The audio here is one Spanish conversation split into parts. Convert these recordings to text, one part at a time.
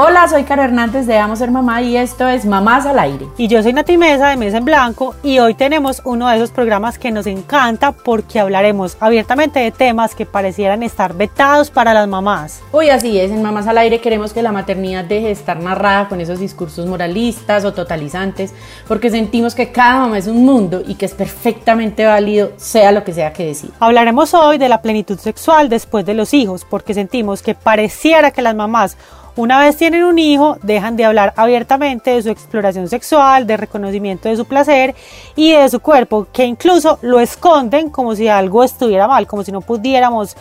Hola, soy Caro Hernández de Amo Ser Mamá y esto es Mamás al Aire. Y yo soy Nati Mesa de Mesa en Blanco y hoy tenemos uno de esos programas que nos encanta porque hablaremos abiertamente de temas que parecieran estar vetados para las mamás. Uy, así es, en Mamás al Aire queremos que la maternidad deje de estar narrada con esos discursos moralistas o totalizantes porque sentimos que cada mamá es un mundo y que es perfectamente válido sea lo que sea que decida. Hablaremos hoy de la plenitud sexual después de los hijos porque sentimos que pareciera que las mamás una vez tienen un hijo, dejan de hablar abiertamente de su exploración sexual, de reconocimiento de su placer y de su cuerpo, que incluso lo esconden como si algo estuviera mal, como si no pudiéramos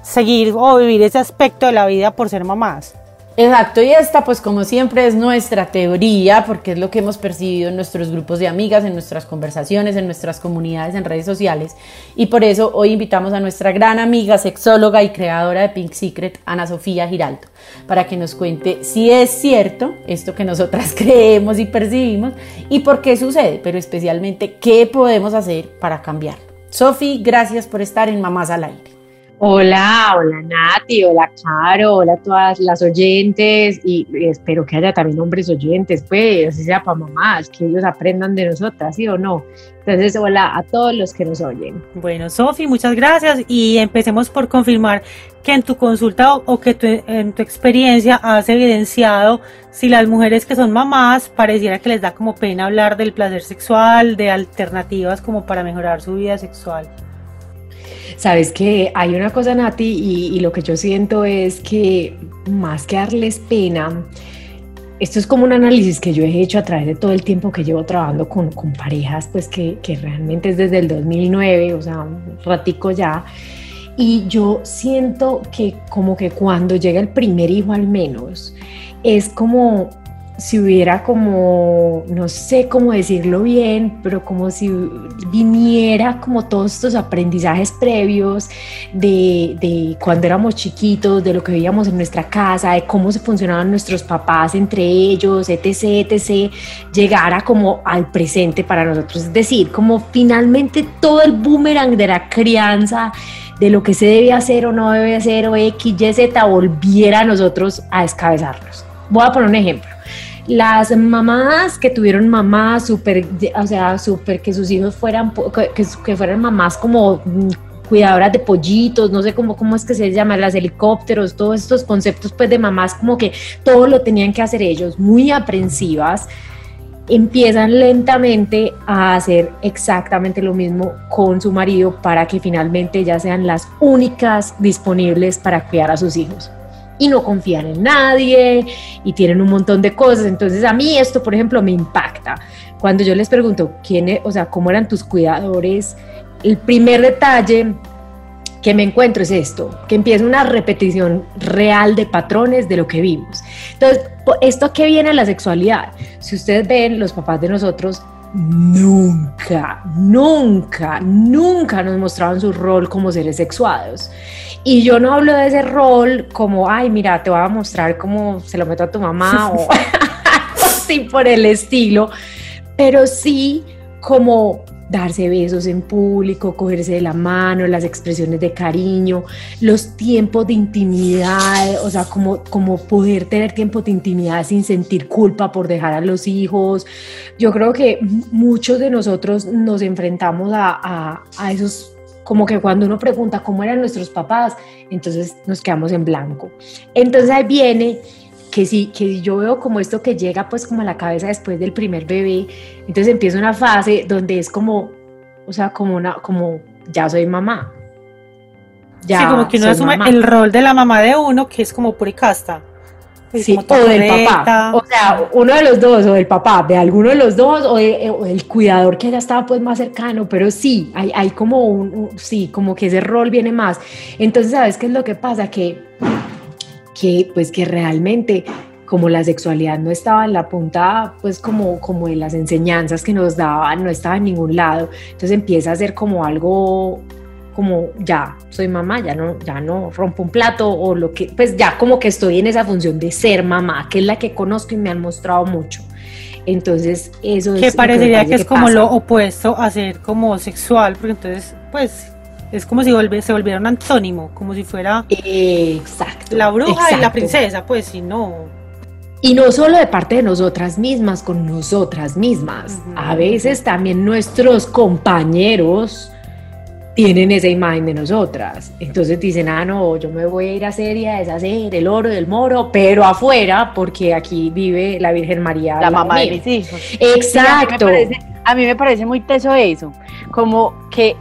seguir o vivir ese aspecto de la vida por ser mamás. Exacto, y esta pues como siempre es nuestra teoría, porque es lo que hemos percibido en nuestros grupos de amigas, en nuestras conversaciones, en nuestras comunidades, en redes sociales, y por eso hoy invitamos a nuestra gran amiga, sexóloga y creadora de Pink Secret, Ana Sofía Giraldo, para que nos cuente si es cierto esto que nosotras creemos y percibimos y por qué sucede, pero especialmente qué podemos hacer para cambiarlo. Sofi, gracias por estar en Mamás al Aire. Hola, hola Nati, hola Caro, hola a todas las oyentes y espero que haya también hombres oyentes, pues, así sea para mamás, que ellos aprendan de nosotras, ¿sí o no? Entonces, hola a todos los que nos oyen. Bueno, Sofi, muchas gracias y empecemos por confirmar que en tu consulta o que en tu experiencia has evidenciado si las mujeres que son mamás pareciera que les da como pena hablar del placer sexual, de alternativas como para mejorar su vida sexual. Sabes que hay una cosa, Nati, y, lo que yo siento es que más que darles pena, esto es como un análisis que yo he hecho a través de todo el tiempo que llevo trabajando con, parejas, pues que, que, realmente es desde el 2009, o sea, un ratico ya. Y yo siento que como que cuando llega el primer hijo al menos, es como si hubiera como, no sé cómo decirlo bien, pero como si viniera como todos estos aprendizajes previos de, de, cuando éramos chiquitos, de lo que veíamos en nuestra casa, de cómo se funcionaban nuestros papás entre ellos, etc., etc., llegara como al presente para nosotros. Es decir, como finalmente todo el boomerang de la crianza, de lo que se debe hacer o no debe hacer, o X, Y, Z, volviera a nosotros a descabezarnos. Voy a poner un ejemplo las mamás que tuvieron mamás súper, o sea, súper que sus hijos fueran, que, que fueran mamás como mm, cuidadoras de pollitos, no sé cómo, cómo es que se llama, las helicópteros, todos estos conceptos pues de mamás como que todo lo tenían que hacer ellos, muy aprensivas, empiezan lentamente a hacer exactamente lo mismo con su marido para que finalmente ya sean las únicas disponibles para cuidar a sus hijos y no confían en nadie y tienen un montón de cosas. Entonces a mí esto, por ejemplo, me impacta. Cuando yo les pregunto, ¿quién, e-, o sea, cómo eran tus cuidadores, el primer detalle que me encuentro es esto, que empieza una repetición real de patrones de lo que vimos. Entonces, ¿esto qué viene la sexualidad? Si ustedes ven, los papás de nosotros nunca, nunca, nunca nos mostraron su rol como seres sexuados. Y yo no hablo de ese rol como, ay, mira, te voy a mostrar cómo se lo meto a tu mamá o así por el estilo, pero sí como darse besos en público, cogerse de la mano, las expresiones de cariño, los tiempos de intimidad, o sea, como, como poder tener tiempos de intimidad sin sentir culpa por dejar a los hijos. Yo creo que muchos de nosotros nos enfrentamos a, a, a esos como que cuando uno pregunta cómo eran nuestros papás, entonces nos quedamos en blanco. Entonces ahí viene que si, que yo veo como esto que llega pues como a la cabeza después del primer bebé, entonces empieza una fase donde es como, o sea, como una, como ya soy mamá. Ya sí, como que uno asume el rol de la mamá de uno, que es como puricasta. Sí, o del papá. O sea, uno de los dos, o del papá, de alguno de los dos, o, el cuidador que ya estaba pues más cercano, pero sí, hay, hay como un, sí, como que ese rol viene más. Entonces, ¿sabes qué es lo que pasa? Que, que pues que realmente como la sexualidad no estaba en la punta, pues como, como de las enseñanzas que nos daban, no estaba en ningún lado, entonces empieza a ser como algo como ya soy mamá, ya no, ya no rompo un plato o lo que, pues ya como que estoy en esa función de ser mamá, que es la que conozco y me han mostrado mucho. Entonces, eso que parecería que, es como lo opuesto a ser como sexual, porque entonces, pues, es como si se volviera un antónimo, como si fuera exacto, la bruja y la princesa, pues, si no. Y no solo de parte de nosotras mismas, con nosotras mismas. A veces también nuestros compañeros tienen esa imagen de nosotras. Entonces dicen, ah, no, yo me voy a ir a hacer y a deshacer el oro del moro, pero afuera, porque aquí vive la Virgen María. La mamá de mis hijos. Exacto. a, mí me parece muy teso eso, como que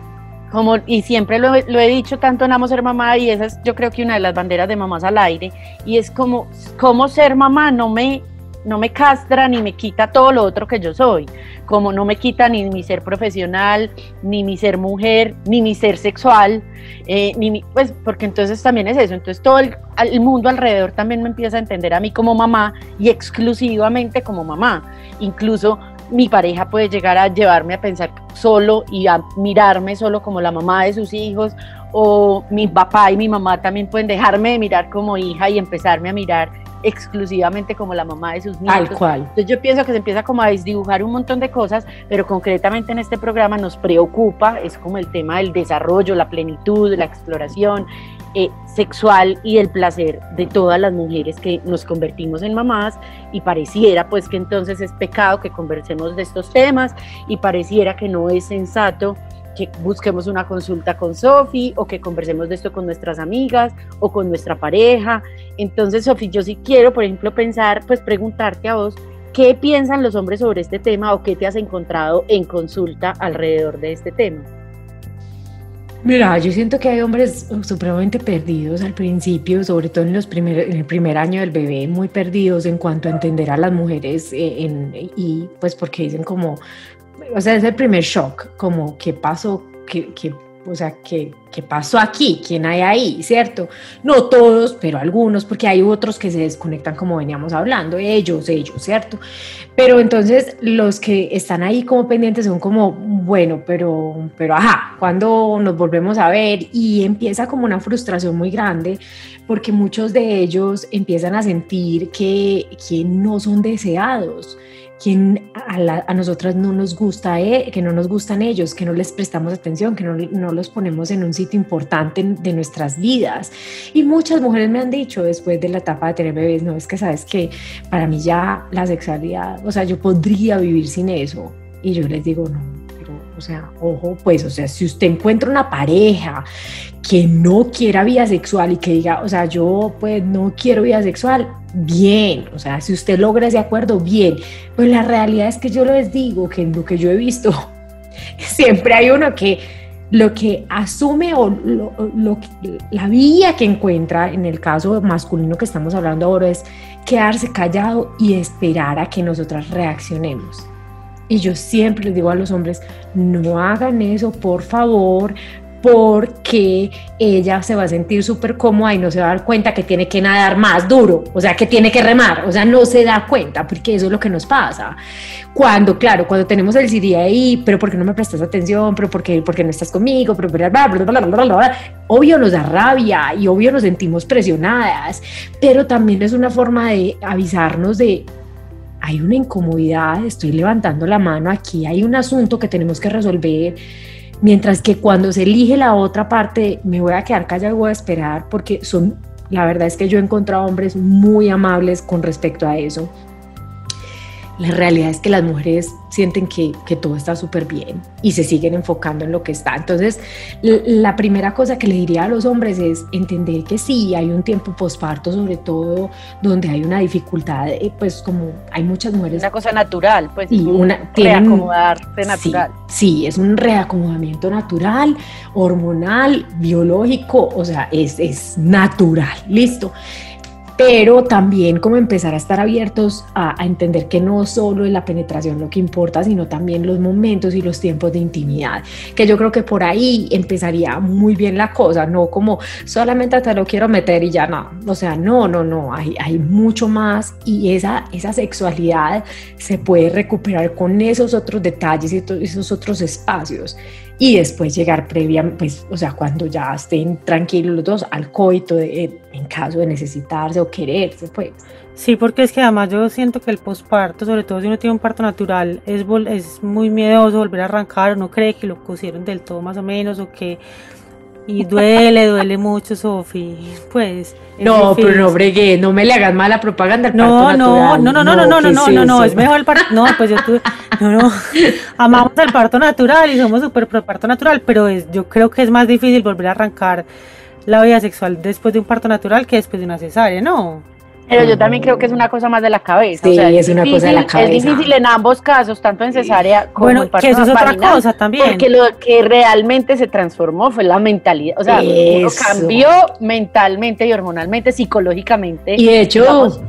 como, y siempre lo, lo, he dicho tanto en Amo Ser Mamá, y esa es yo creo que una de las banderas de mamás al aire, y es como, como ser mamá no me, no me castra ni me quita todo lo otro que yo soy, como no me quita ni mi ser profesional, ni mi ser mujer, ni mi ser sexual, eh, ni pues porque entonces también es eso, entonces todo el mundo alrededor también me empieza a entender a mí como mamá y exclusivamente como mamá, incluso mi pareja puede llegar a llevarme a pensar solo y a mirarme solo como la mamá de sus hijos, o mi papá y mi mamá también pueden dejarme de mirar como hija y empezarme a mirar exclusivamente como la mamá de sus niños. Tal cual. Entonces yo pienso que se empieza como a desdibujar un montón de cosas, pero concretamente en este programa nos preocupa, es como el tema del desarrollo, la plenitud, la exploración, eh, sexual y el placer de todas las mujeres que nos convertimos en mamás y pareciera pues que entonces es pecado que conversemos de estos temas y pareciera que no es sensato que busquemos una consulta con Sofi o que conversemos de esto con nuestras amigas o con nuestra pareja. Entonces, Sofi, yo sí quiero, por ejemplo, pensar, pues preguntarte a vos, ¿qué piensan los hombres sobre este tema o qué te has encontrado en consulta alrededor de este tema? Mira, yo siento que hay hombres supremamente perdidos al principio, sobre todo en, los primer, en el primer año del bebé, muy perdidos en cuanto a entender a las mujeres eh, y pues porque dicen como, o sea, es el primer shock, como qué pasó, qué, qué o sea, ¿qué, ¿qué, pasó aquí? ¿Quién hay ahí? ¿Cierto? No todos, pero algunos, porque hay otros que se desconectan como veníamos hablando, ellos, ellos, ¿cierto? Pero entonces los que están ahí como pendientes son como, bueno, pero, pero ajá, cuando nos volvemos a ver y empieza como una frustración muy grande, porque muchos de ellos empiezan a sentir que, que no son deseados quien a, nosotras no nos gusta, eh, que no nos gustan ellos, que no les prestamos atención, que no, no, los ponemos en un sitio importante de nuestras vidas. Y muchas mujeres me han dicho después de la etapa de tener bebés, no, es que sabes que para mí ya la sexualidad, o sea, yo podría vivir sin eso. Y yo les digo, no, o sea, ojo, pues, o sea, si usted encuentra una pareja que no quiera vida sexual y que diga, o sea, yo pues no quiero vida sexual, bien, o sea, si usted logra ese acuerdo, bien, pues la realidad es que yo les digo que en lo que yo he visto, siempre hay uno que lo que asume o lo, la vía que encuentra, en el caso masculino que estamos hablando ahora, es quedarse callado y esperar a que nosotras reaccionemos. Y yo siempre les digo a los hombres, no hagan eso, por favor, porque ella se va a sentir súper cómoda y no se va a dar cuenta que tiene que nadar más duro, o sea, que tiene que remar, o sea, no se da cuenta, porque eso es lo que nos pasa. Cuando, claro, cuando tenemos el CD ahí, pero ¿por qué no me prestas atención? ¿Pero por qué, porque no estás conmigo? Pero, bla, bla, bla, obvio nos da rabia y obvio nos sentimos presionadas, pero también es una forma de avisarnos de, hay una incomodidad, estoy levantando la mano aquí, hay un asunto que tenemos que resolver Mientras que cuando se elige la otra parte, me voy a quedar callada y voy a esperar porque son, la verdad es que yo he encontrado hombres muy amables con respecto a eso la realidad es que las mujeres sienten que, que todo está súper bien y se siguen enfocando en lo que está. Entonces, la primera cosa que le diría a los hombres es entender que sí, hay un tiempo posparto, sobre todo donde hay una dificultad, eh, pues como hay muchas mujeres. Una cosa natural, pues. Sí, una, reacomodarse natural. Sí, es un reacomodamiento natural, hormonal, biológico, o sea, es, es natural, listo. Pero también como empezar a estar abiertos a, a entender que no solo es la penetración lo que importa, sino también los momentos y los tiempos de intimidad, que yo creo que por ahí empezaría muy bien la cosa, no como solamente te lo quiero meter y ya no, o sea, no, no, no, hay, hay mucho más y esa, esa sexualidad se puede recuperar con esos otros detalles y esos otros espacios y después llegar previa, pues, o sea, cuando ya estén tranquilos los dos al coito de, en caso de necesitarse o quererse, pues. Sí, porque es que además yo siento que el posparto, sobre todo si uno tiene un parto natural, es, es muy miedoso volver a arrancar, uno cree que lo cosieron del todo más o menos o que y duele, duele mucho, Sofi. Pues. No, pero no bregué, no me le hagas mala propaganda al no, parto no, natural. No, no, no, no, no, no, no, no, no, es mejor el parto. No, pues yo tuve. No, no. Amamos el parto natural y somos súper pro parto natural, pero es, yo creo que es más difícil volver a arrancar la vida sexual después de un parto natural que después de una cesárea, ¿no? Pero yo también creo que es una cosa más de la cabeza. Sí, o sea, es, es una cosa de la cabeza. Es difícil en ambos casos, tanto en cesárea como bueno, en parto que eso es otra cosa también. Porque lo que realmente se transformó fue la mentalidad. O sea, uno cambió mentalmente y hormonalmente, psicológicamente. Y de hecho, digamos,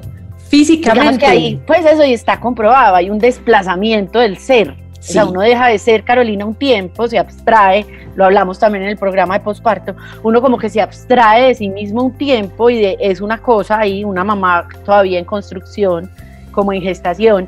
físicamente. Que ahí, pues eso y está comprobado, hay un desplazamiento del ser. Sí. O sea, uno deja de ser Carolina un tiempo, se abstrae, lo hablamos también en el programa de posparto, uno como que se abstrae de sí mismo un tiempo y de, es una cosa ahí, una mamá todavía en construcción, como en gestación,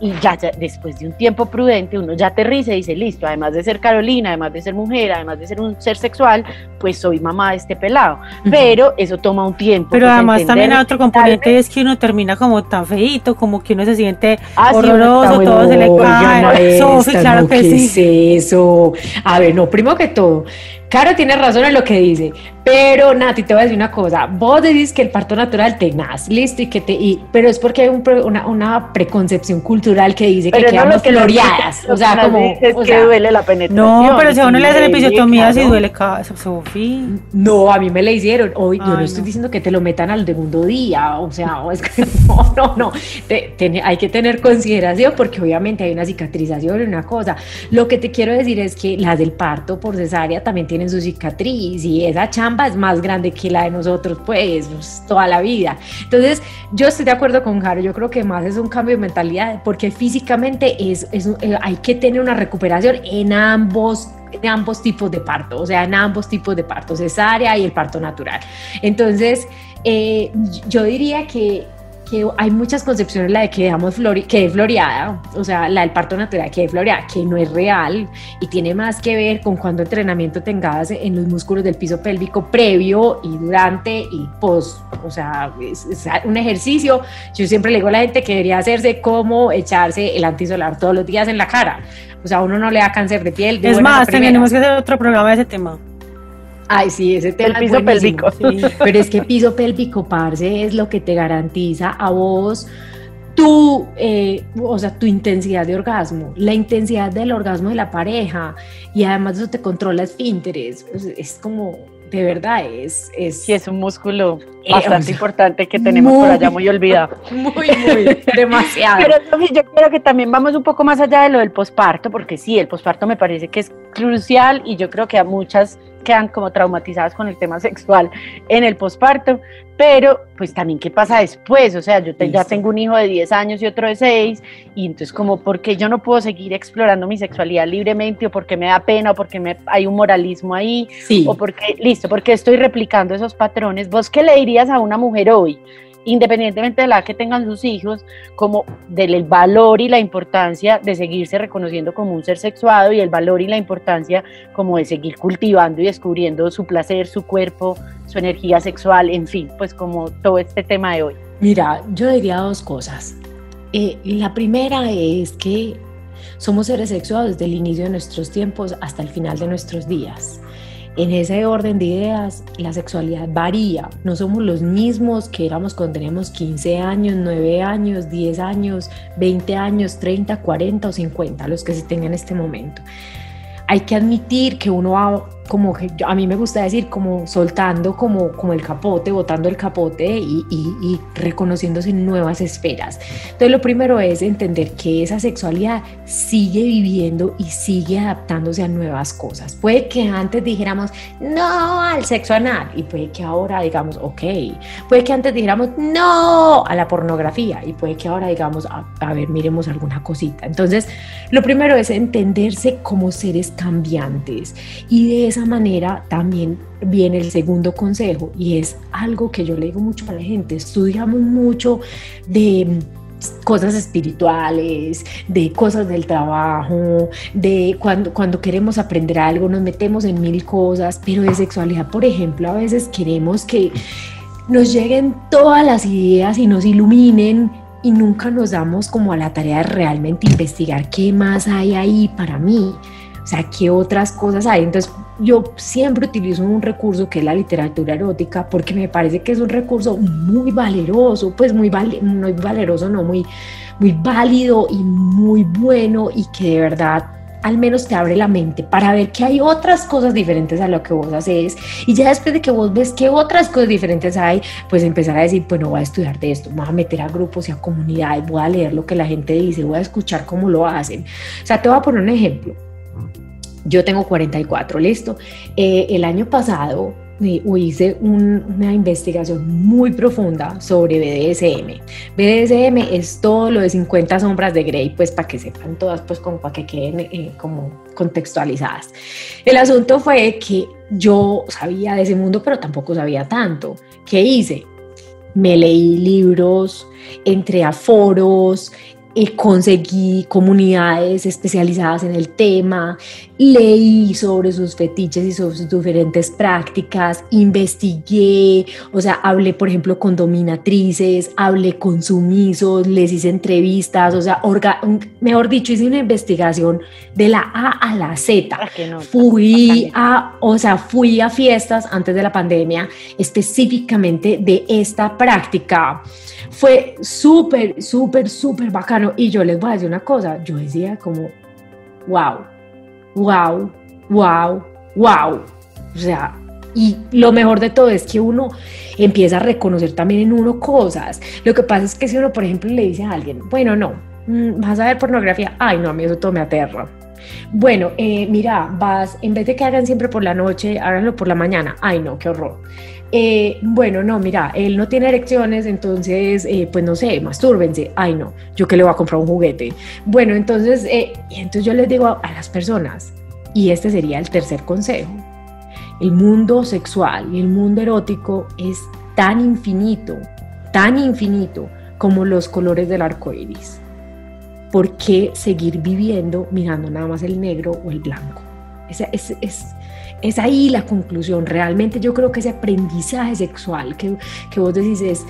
y ya, ya, después de un tiempo prudente uno ya aterriza y dice, listo, además de ser Carolina, además de ser mujer, además de ser un ser sexual, pues soy mamá de este pelado. Uh -huh. Pero eso toma un tiempo. Pero pues, además también hay otro componente es que uno termina como tan feito, como que uno se siente Ah, horroroso, todo se le cae. Sofi, claro no, que ¿qué sí. es eso? A ver, no, primero que todo, Caro tiene razón en lo que dice, pero Nati, te voy a decir una cosa. Vos decís que el parto natural te nace, listo, y que te. Y, pero es porque hay un una, una preconcepción cultural que dice Pero que no quedamos que floreadas. O sea, como. es o que sea, duele la penetración. No, pero si a uno le hacen duele, episiotomía, sí claro. duele cada Sofi. No, a mí me la hicieron. Hoy yo no Ay, estoy diciendo que te lo metan al segundo día. O sea, es que no, no, no. Te- hay que tener consideración porque obviamente hay una cicatrización y una cosa. Lo que te quiero decir es que las del parto por cesárea también tienen su cicatriz y esa chamba es más grande que la de nosotros, pues, toda la vida. Entonces, yo estoy de acuerdo con Jaro. Yo creo que más es un cambio de mentalidad porque físicamente es, es eh, hay que tener una recuperación en ambos en ambos tipos de parto, o sea, en ambos tipos de parto, cesárea y el parto natural. Entonces, eh, yo diría que, que hay muchas concepciones, la de que dejamos que es floreada, o sea, la del parto natural que es floreada, que no es real y tiene más que ver con cuánto entrenamiento tengas en los músculos del piso pélvico previo y durante y post, o sea, es, es un ejercicio. Yo siempre le digo a la gente que debería hacerse como echarse el antisolar todos los días en la cara. O sea, uno no le da cáncer de piel. de Es más, primeras. tenemos que hacer otro programa de ese tema. Ay, sí, ese tema El piso pélvico. Sí. Pero es que piso pélvico, parce, es lo que te garantiza a vos tu, eh, o sea, tu intensidad de orgasmo, la intensidad del orgasmo de la pareja y además eso te controla esfínteres. Es, es como, de verdad, es... es Sí, es un músculo bastante o sea, importante que tenemos por muy- allá muy olvidado. muy, muy, demasiado. Pero yo quiero que también vamos un poco más allá de lo del posparto, porque sí, el posparto me parece que es crucial y yo creo que a muchas quedan como traumatizadas con el tema sexual en el posparto, pero pues también qué pasa después, o sea, yo te- ya tengo un hijo de 10 años y otro de 6 y entonces como porque yo no puedo seguir explorando mi sexualidad libremente o porque me da pena o porque me, hay un moralismo ahí sí. o porque, listo, porque estoy replicando esos patrones. ¿Vos qué le dirías a una mujer hoy, independientemente de la que tengan sus hijos, como del valor y la importancia de seguirse reconociendo como un ser sexuado y el valor y la importancia como de seguir cultivando y descubriendo su placer, su cuerpo, su energía sexual, en fin, pues como todo este tema de hoy? Mira, yo diría dos cosas. Eh, la primera es que somos seres sexuados desde el inicio de nuestros tiempos hasta el final de nuestros días. En ese orden de ideas, la sexualidad varía. No somos los mismos que éramos cuando teníamos 15 años, 9 años, 10 años, 20 años, 30, 40 o 50, los que se tengan en este momento. Hay que admitir que uno va como a mí me gusta decir, como soltando como, como el capote, botando el capote y, y, reconociéndose en nuevas esferas. Entonces lo primero es entender que esa sexualidad sigue viviendo y sigue adaptándose a nuevas cosas. Puede que antes dijéramos no al sexo anal y puede que ahora digamos ok. Puede que antes dijéramos no a la pornografía y puede que ahora digamos a, a ver, miremos alguna cosita. Entonces lo primero es entenderse como seres cambiantes y de esa manera también viene el segundo consejo y es algo que yo le digo mucho a la gente, estudiamos mucho de cosas espirituales, de cosas del trabajo, de cuando, cuando queremos aprender algo nos metemos en mil cosas, pero de sexualidad, por ejemplo, a veces queremos que nos lleguen todas las ideas y nos iluminen y nunca nos damos como a la tarea de realmente investigar qué más hay ahí para mí. O sea, qué otras cosas hay. Entonces, yo siempre utilizo un recurso que es la literatura erótica porque me parece que es un recurso muy valeroso, pues muy, muy valeroso, no, muy, muy válido y muy bueno y que de verdad al menos te abre la mente para ver que hay otras cosas diferentes a lo que vos haces y ya después de que vos ves que otras cosas diferentes hay, pues empezar a decir, bueno, voy a estudiar de esto, voy a meter a grupos y a comunidades, voy a leer lo que la gente dice, voy a escuchar cómo lo hacen. O sea, te voy a poner un ejemplo. Yo tengo 44, listo. Eh, el año pasado eh, hice una investigación muy profunda sobre BDSM. BDSM es todo lo de 50 sombras de Grey, pues para que sepan todas, pues como para que queden eh, como contextualizadas. El asunto fue que yo sabía de ese mundo, pero tampoco sabía tanto. ¿Qué hice? Me leí libros, entré a foros, eh, conseguí comunidades especializadas en el tema, leí sobre sus fetiches y sobre sus diferentes prácticas, investigué, o sea, hablé, por ejemplo, con dominatrices, hablé con sumisos, les hice entrevistas, o sea, mejor dicho, hice una investigación de la A a la Z. Ah, fui a, o sea, fui a fiestas antes de la pandemia específicamente de esta práctica. Fue súper, súper, súper Y yo les voy a decir una cosa, yo decía como, wow, wow, wow, wow. O sea, y lo mejor de todo es que uno empieza a reconocer también en uno cosas. Lo que pasa es que si uno, por ejemplo, le dice a alguien, bueno, no, mm, vas a ver pornografía, ay, no, a mí eso todo me aterra. Bueno, eh, mira, vas, en vez de que hagan siempre por la noche, háganlo por la mañana, ay, no, qué horror. Eh, bueno, no, mira, él no tiene erecciones, entonces, eh, pues no sé, mastúrbense. Ay, no, yo que le voy a comprar un juguete. Bueno, entonces, eh, entonces yo les digo a, las personas, y este sería el tercer consejo, el mundo sexual y el mundo erótico es tan infinito, tan infinito como los colores del arco iris. ¿Por qué seguir viviendo mirando nada más el negro o el blanco? Es, es, es, es ahí la conclusión. Realmente yo creo que ese aprendizaje sexual que, que vos decís es,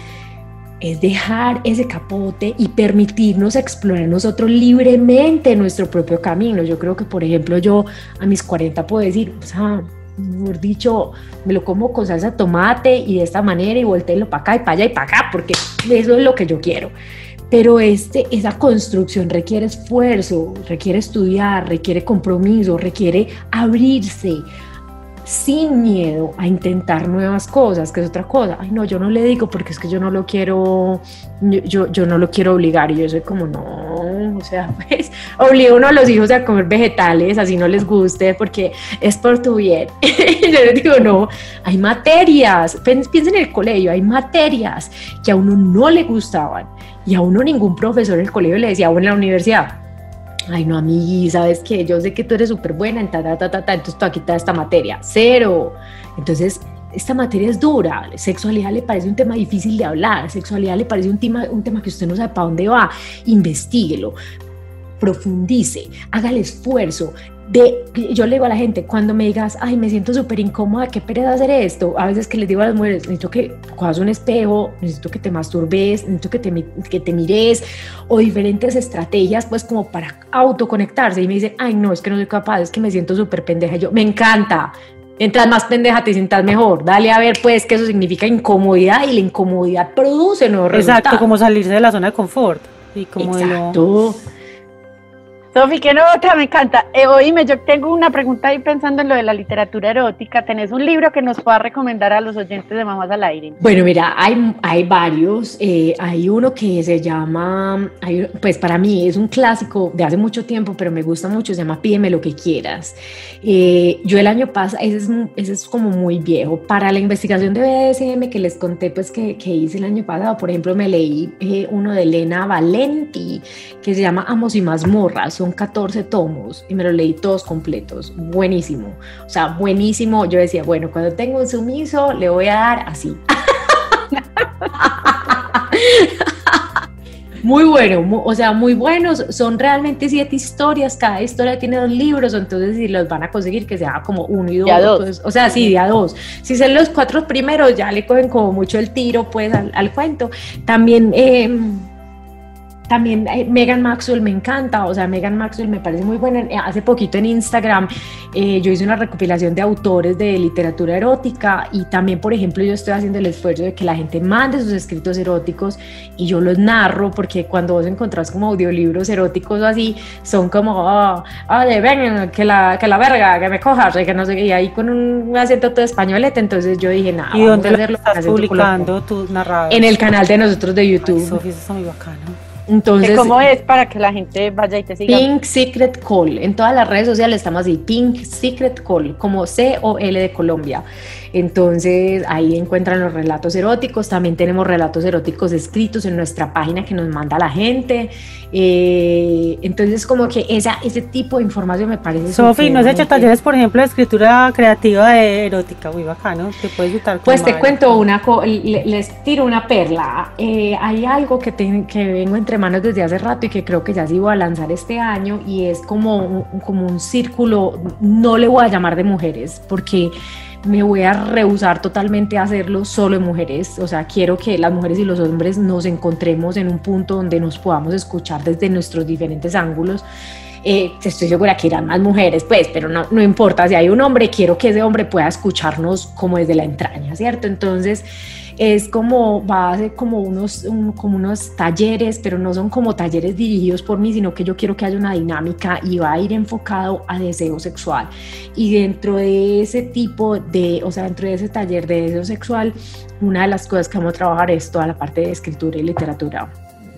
es dejar ese capote y permitirnos explorar nosotros libremente nuestro propio camino. Yo creo que, por ejemplo, yo a mis 40 puedo decir, o sea, mejor dicho, me lo como con salsa de tomate y de esta manera y volteenlo para acá y para allá y para acá, porque eso es lo que yo quiero. Pero este, esa construcción requiere esfuerzo, requiere estudiar, requiere compromiso, requiere abrirse sin miedo a intentar nuevas cosas, que es otra cosa. Ay, no, yo no le digo porque es que yo no lo quiero, yo, yo no lo quiero obligar. Y yo soy como, no, o sea, pues obligo uno a los hijos a comer vegetales, así no les guste, porque es por tu bien. yo les digo, no, hay materias, piensen en el colegio, hay materias que a uno no le gustaban y a uno ningún profesor en el colegio le decía, o en la universidad, ay no, mí, ¿sabes qué? Yo sé que tú eres súper buena en ta, ta, ta, ta, ta, entonces tú aquí te esta materia, cero. Entonces, esta materia es dura, sexualidad le parece un tema difícil de hablar, sexualidad le parece un tema, un tema que usted no sabe para dónde va, investiguelo, profundice, haga el esfuerzo, de, yo le digo a la gente, cuando me digas, ay, me siento súper incómoda, qué pereza hacer esto, a veces que les digo a las mujeres, necesito que cojas un espejo, necesito que te masturbes, necesito que te, que te mires, o diferentes estrategias, pues como para autoconectarse, y me dicen, ay, no, es que no soy capaz, es que me siento súper pendeja, yo, me encanta, Mientras más pendeja te sientas mejor. Dale a ver, pues, que eso significa incomodidad y la incomodidad produce nuevos Exacto, como salirse de la zona de confort. Y como Exacto. Sofi, qué nota, me encanta. Eh, oíme, yo tengo una pregunta ahí pensando en lo de la literatura erótica. ¿Tenés un libro que nos pueda recomendar a los oyentes de Mamás al Aire? Bueno, mira, hay, hay varios. Eh, hay uno que se llama, pues para mí es un clásico de hace mucho tiempo, pero me gusta mucho, se llama Pídeme lo que quieras. Eh, yo el año pasado, ese es, ese es como muy viejo. Para la investigación de BDSM que les conté, pues que, que hice el año pasado, por ejemplo, me leí eh, uno de Elena Valenti que se llama Amos y Mazmorras son 14 tomos y me los leí todos completos. Buenísimo. O sea, buenísimo. Yo decía, bueno, cuando tengo un sumiso, le voy a dar así. Muy bueno, o sea, muy buenos. Son realmente siete historias. Cada historia tiene dos libros, entonces si los van a conseguir, que sea como uno y dos. Pues, o sea, sí, de a dos. Si son los cuatro primeros, ya le cogen como mucho el tiro, pues, al, cuento. También. Eh, también eh, Megan Maxwell me encanta, o sea, Megan Maxwell me parece muy buena. Eh, hace poquito en Instagram eh, yo hice una recopilación de autores de literatura erótica y también, por ejemplo, yo estoy haciendo el esfuerzo de que la gente mande sus escritos eróticos y yo los narro porque cuando vos encontrás como audiolibros eróticos o así, son como, oh, oye, ven, que la, que la verga, que me cojas, que no sé qué, y ahí con un acento todo españolete, entonces yo dije, nada, ¿Y dónde lo estás publicando tus narrados? En el canal de nosotros de YouTube. Sofía, eso es muy bacano. Entonces, ¿Cómo es para que la gente vaya y te siga? Pink Secret Call. En todas las redes sociales estamos así, Pink Secret Call, como C o L de Colombia. Entonces ahí encuentran los relatos eróticos, también tenemos relatos eróticos escritos en nuestra página que nos manda la gente. Eh, entonces como que esa, ese tipo de información me parece... Sofi, ¿no has hecho talleres, por ejemplo, de escritura creativa de erótica? Muy bacano, te puedes gustar. Pues te cuento una, les tiro una perla. Eh, hay algo que, que vengo entre manos desde hace rato y que creo que ya se iba a lanzar este año y es como, como un círculo, no le voy a llamar de mujeres, porque me voy a rehusar totalmente a hacerlo solo en mujeres. O sea, quiero que las mujeres y los hombres nos encontremos en un punto donde nos podamos escuchar desde nuestros diferentes ángulos. Eh, estoy segura que irán más mujeres, pues, pero no, no importa, si hay un hombre, quiero que ese hombre pueda escucharnos como desde la entraña, ¿cierto? Entonces, es como, va a ser como unos, como unos talleres, pero no son como talleres dirigidos por mí, sino que yo quiero que haya una dinámica y va a ir enfocado a deseo sexual. Y dentro de ese tipo de, o sea, dentro de ese taller de deseo sexual, una de las cosas que vamos a trabajar es toda la parte de escritura y literatura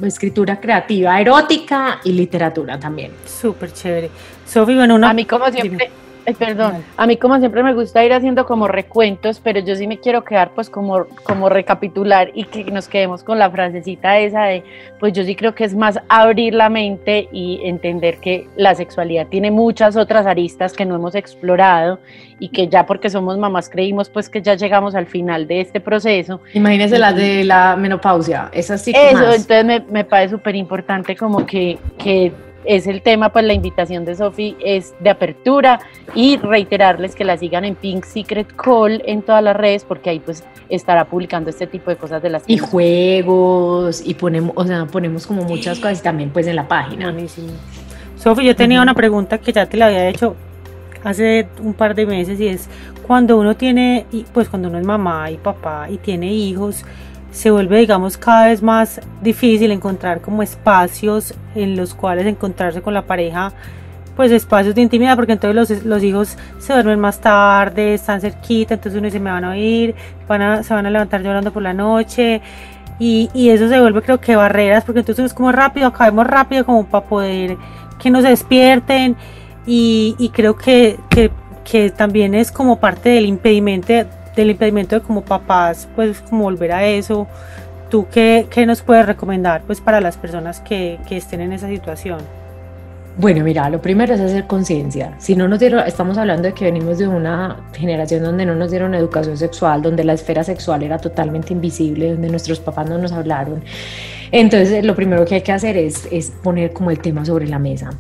escritura creativa, erótica y literatura también. Súper chévere. Sofi, bueno, una... A mí como siempre, perdón, a mí como siempre me gusta ir haciendo como recuentos, pero yo sí me quiero quedar pues como, como recapitular y que nos quedemos con la frasecita esa de, pues yo sí creo que es más abrir la mente y entender que la sexualidad tiene muchas otras aristas que no hemos explorado y que ya porque somos mamás creímos pues que ya llegamos al final de este proceso. Imagínese la de la menopausia, esa sí. Eso, entonces me, me parece súper importante como que, que es el tema, pues la invitación de Sofi es de apertura y reiterarles que la sigan en Pink Secret Call en todas las redes porque ahí pues estará publicando este tipo de cosas de las y juegos y ponemos, o sea, ponemos como muchas cosas también pues en la página. Sofi, yo tenía una pregunta que ya te la había hecho hace un par de meses y es cuando uno tiene, pues cuando uno es mamá y papá y tiene hijos, se vuelve, digamos, cada vez más difícil encontrar como espacios en los cuales encontrarse con la pareja, pues espacios de intimidad, porque entonces los, hijos se duermen más tarde, están cerquita, entonces uno dice, me van a oír, van a, se van a levantar llorando por la noche, y, eso se vuelve creo que barreras, porque entonces es como rápido, acabemos rápido como para poder que nos despierten, y, creo que, que, que también es como parte del impedimento del impedimento de como papás, pues como volver a eso. ¿Tú qué, qué nos puedes recomendar pues para las personas que, que estén en esa situación? Bueno, mira, lo primero es hacer conciencia. Si no nos dieron, estamos hablando de que venimos de una generación donde no nos dieron educación sexual, donde la esfera sexual era totalmente invisible, donde nuestros papás no nos hablaron. Entonces, lo primero que hay que hacer es, es poner como el tema sobre la mesa.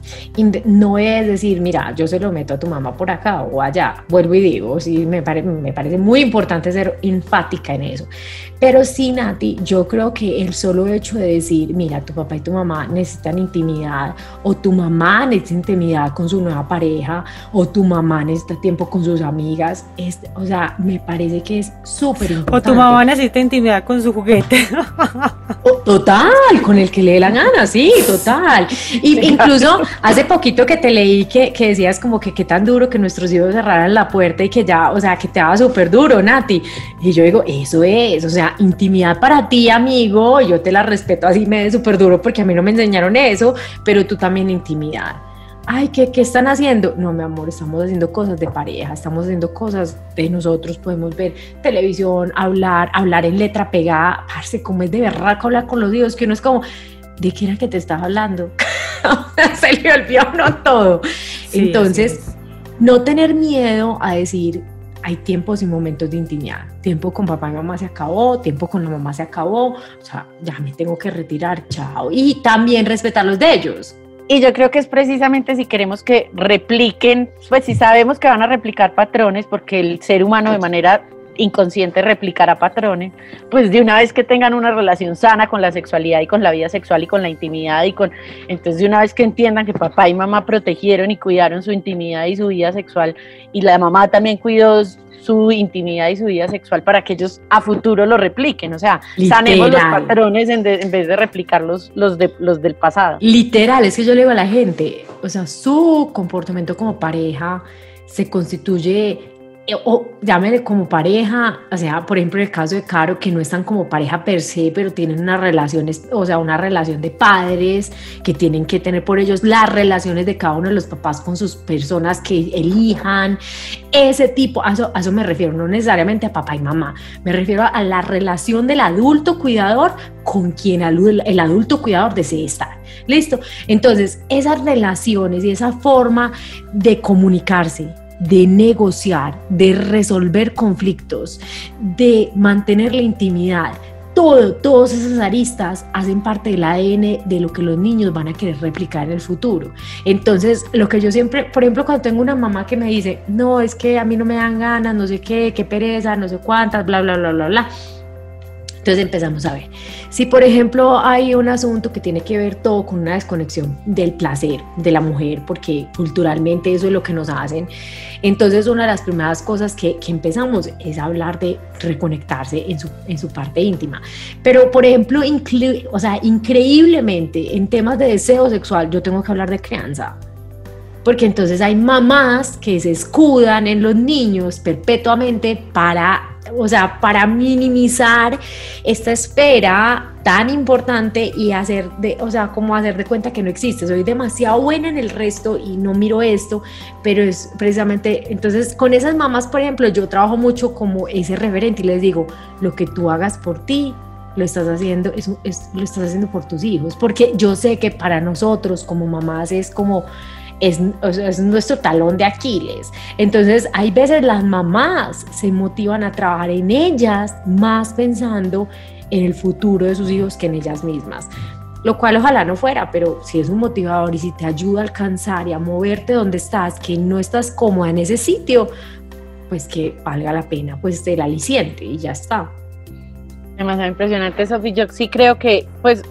no es decir, mira, yo se lo meto a tu mamá por acá o allá. Vuelvo y digo, sí, me, me parece muy importante ser enfática en eso. Pero sí, Nati, yo creo que el solo hecho de decir, mira, tu papá y tu mamá necesitan intimidad, o tu mamá necesita intimidad con su nueva pareja, o tu mamá necesita tiempo con sus amigas, es, o sea, me parece que es súper importante. O tu mamá necesita intimidad con su juguete. total total, con el que le dé la gana, sí, total. Y incluso hace poquito que te leí que, que decías como que qué tan duro que nuestros hijos cerraran la puerta y que ya, o sea, que te daba súper duro, Nati. Y yo digo, eso es, o sea, intimidad para ti, amigo, yo te la respeto así, me de súper duro porque a mí no me enseñaron eso, pero tú también intimidad ay, ¿qué, ¿qué, están haciendo? No, mi amor, estamos haciendo cosas de pareja, estamos haciendo cosas de nosotros, podemos ver televisión, hablar, hablar en letra pegada, parce, como es de verdad hablar con los hijos, que uno es como, ¿de qué era que te estaba hablando? Se le olvidó no todo. Entonces, no tener miedo a decir, hay tiempos y momentos de intimidad. Tiempo con papá y mamá se acabó, tiempo con la mamá se acabó, o sea, ya me tengo que retirar, chao. Y también respetar los de ellos y yo creo que es precisamente si queremos que repliquen, pues si sabemos que van a replicar patrones, porque el ser humano de manera inconsciente replicará patrones, pues de una vez que tengan una relación sana con la sexualidad y con la vida sexual y con la intimidad y con, entonces de una vez que entiendan que papá y mamá protegieron y cuidaron su intimidad y su vida sexual y la mamá también cuidó su intimidad y su vida sexual para que ellos a futuro lo repliquen. O sea, sanemos los patrones en, vez de replicar los, los, de, los del pasado. Literal, es que yo le digo a la gente, o sea, su comportamiento como pareja se constituye o llámele como pareja, o sea, por ejemplo, en el caso de Caro, que no están como pareja per se, pero tienen unas relaciones, o sea, una relación de padres que tienen que tener por ellos las relaciones de cada uno de los papás con sus personas que elijan, ese tipo, a eso, a eso me refiero, no necesariamente a papá y mamá, me refiero a la relación del adulto cuidador con quien el adulto cuidador desee estar. ¿Listo? Entonces, esas relaciones y esa forma de comunicarse, de negociar, de resolver conflictos, de mantener la intimidad. Todo, todas esas aristas hacen parte del ADN de lo que los niños van a querer replicar en el futuro. Entonces, lo que yo siempre, por ejemplo, cuando tengo una mamá que me dice, no, es que a mí no me dan ganas, no sé qué, qué pereza, no sé cuántas, bla, bla, bla, bla, bla entonces empezamos a ver, si por ejemplo hay un asunto que tiene que ver todo con una desconexión del placer de la mujer, porque culturalmente eso es lo que nos hacen, entonces una de las primeras cosas que, que empezamos es hablar de reconectarse en su, en su parte íntima. Pero por ejemplo, o sea, increíblemente en temas de deseo sexual yo tengo que hablar de crianza porque entonces hay mamás que se escudan en los niños perpetuamente para o sea, para minimizar esta espera tan importante y hacer de, o sea, como hacer de cuenta que no existe. Soy demasiado buena en el resto y no miro esto, pero es precisamente, entonces con esas mamás, por ejemplo, yo trabajo mucho como ese referente y les digo, lo que tú hagas por ti, lo estás haciendo, es, lo estás haciendo por tus hijos, porque yo sé que para nosotros como mamás es como es, nuestro talón de Aquiles. Entonces, hay veces las mamás se motivan a trabajar en ellas más pensando en el futuro de sus hijos que en ellas mismas. Lo cual ojalá no fuera, pero si es un motivador y si te ayuda a alcanzar y a moverte donde estás, que no estás cómoda en ese sitio, pues que valga la pena pues el aliciente y ya está. Demasiado impresionante, Sofi. Yo sí creo que, pues,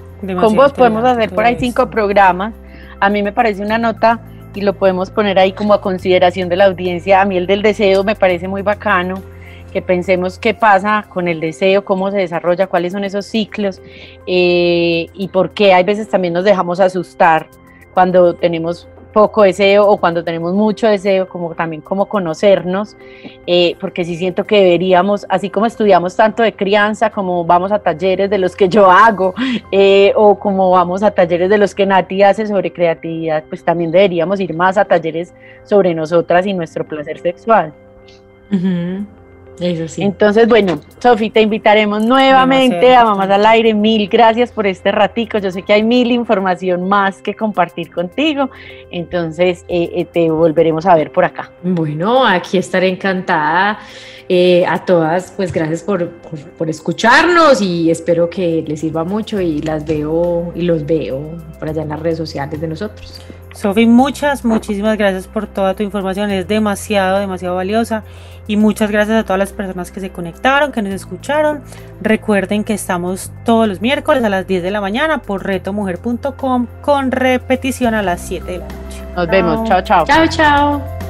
con vos podemos hacer por ahí cinco programas. A mí me parece una nota y lo podemos poner ahí como a consideración de la audiencia. A mí el del deseo me parece muy bacano, que pensemos qué pasa con el deseo, cómo se desarrolla, cuáles son esos ciclos eh, y por qué hay veces también nos dejamos asustar cuando tenemos poco deseo o cuando tenemos mucho deseo, como también como conocernos, eh, porque sí siento que deberíamos, así como estudiamos tanto de crianza, como vamos a talleres de los que yo hago, eh, o como vamos a talleres de los que Nati hace sobre creatividad, pues también deberíamos ir más a talleres sobre nosotras y nuestro placer sexual. Entonces, bueno, Sofi, te invitaremos nuevamente a Mamás al Aire. Mil gracias por este ratico. Yo sé que hay mil información más que compartir contigo. Entonces, eh, eh, te volveremos a ver por acá. Bueno, aquí estaré encantada. Eh, a todas, pues gracias por, por, escucharnos y espero que les sirva mucho y las veo y los veo por allá en las redes sociales de nosotros. Sofi, muchas, muchísimas gracias por toda tu información. Es demasiado, demasiado valiosa y muchas gracias a todas las personas que se conectaron, que nos escucharon. Recuerden que estamos todos los miércoles a las 10 de la mañana por retomujer.com con repetición a las 7 de la noche. Nos vemos. Chao, chao. Chao, chao.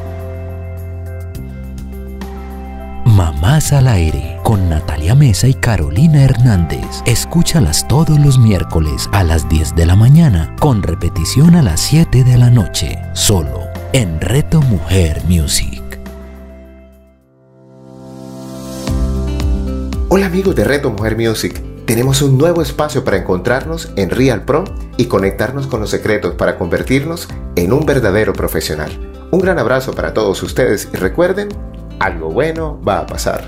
Mamás al aire con Natalia Mesa y Carolina Hernández. Escúchalas todos los miércoles a las 10 de la mañana con repetición a las 7 de la noche, solo en Reto Mujer Music. Hola amigos de Reto Mujer Music. Tenemos un nuevo espacio para encontrarnos en Real Pro y conectarnos con los secretos para convertirnos en un verdadero profesional. Un gran abrazo para todos ustedes y recuerden, algo bueno va a pasar.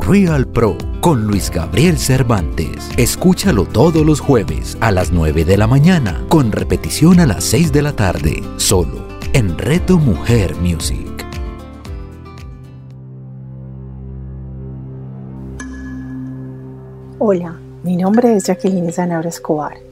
Real Pro con Luis Gabriel Cervantes. Escúchalo todos los jueves a las 9 de la mañana, con repetición a las 6 de la tarde, solo en Reto Mujer Music. Hola, mi nombre es Jacqueline Zanabra Escobar.